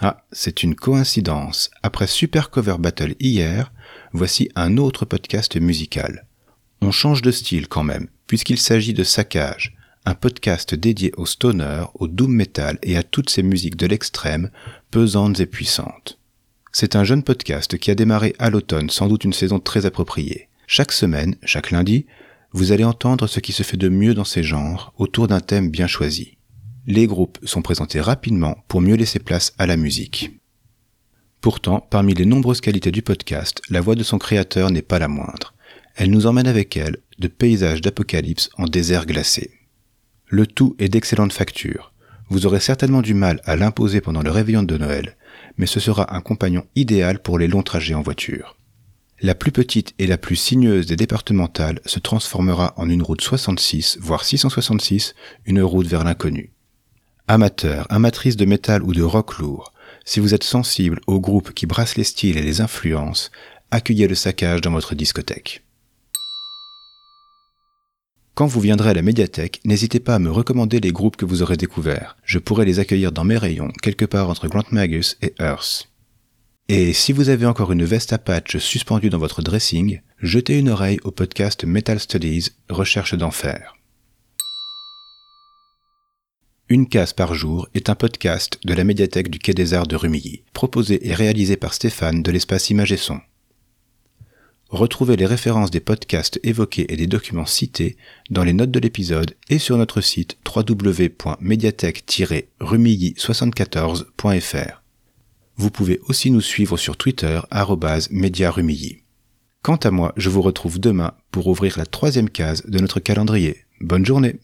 Ah, c'est une coïncidence. Après Super Cover Battle hier, voici un autre podcast musical. On change de style quand même, puisqu'il s'agit de Saccage, un podcast dédié au stoner, au doom metal et à toutes ces musiques de l'extrême, pesantes et puissantes. C'est un jeune podcast qui a démarré à l'automne, sans doute une saison très appropriée. Chaque semaine, chaque lundi, vous allez entendre ce qui se fait de mieux dans ces genres, autour d'un thème bien choisi les groupes sont présentés rapidement pour mieux laisser place à la musique. Pourtant, parmi les nombreuses qualités du podcast, la voix de son créateur n'est pas la moindre. Elle nous emmène avec elle de paysages d'apocalypse en désert glacé. Le tout est d'excellente facture. Vous aurez certainement du mal à l'imposer pendant le réveillon de Noël, mais ce sera un compagnon idéal pour les longs trajets en voiture. La plus petite et la plus sinueuse des départementales se transformera en une route 66, voire 666, une route vers l'inconnu. Amateur, amatrice de métal ou de rock lourd, si vous êtes sensible aux groupes qui brassent les styles et les influences, accueillez le saccage dans votre discothèque. Quand vous viendrez à la médiathèque, n'hésitez pas à me recommander les groupes que vous aurez découverts. Je pourrai les accueillir dans mes rayons, quelque part entre Grant Magus et Earth. Et si vous avez encore une veste à patch suspendue dans votre dressing, jetez une oreille au podcast Metal Studies, Recherche d'enfer. Une case par jour est un podcast de la médiathèque du Quai des Arts de Rumilly, proposé et réalisé par Stéphane de l'espace Image et Son. Retrouvez les références des podcasts évoqués et des documents cités dans les notes de l'épisode et sur notre site www.médiathèque-rumilly74.fr. Vous pouvez aussi nous suivre sur Twitter, @mediarumilly. Quant à moi, je vous retrouve demain pour ouvrir la troisième case de notre calendrier. Bonne journée!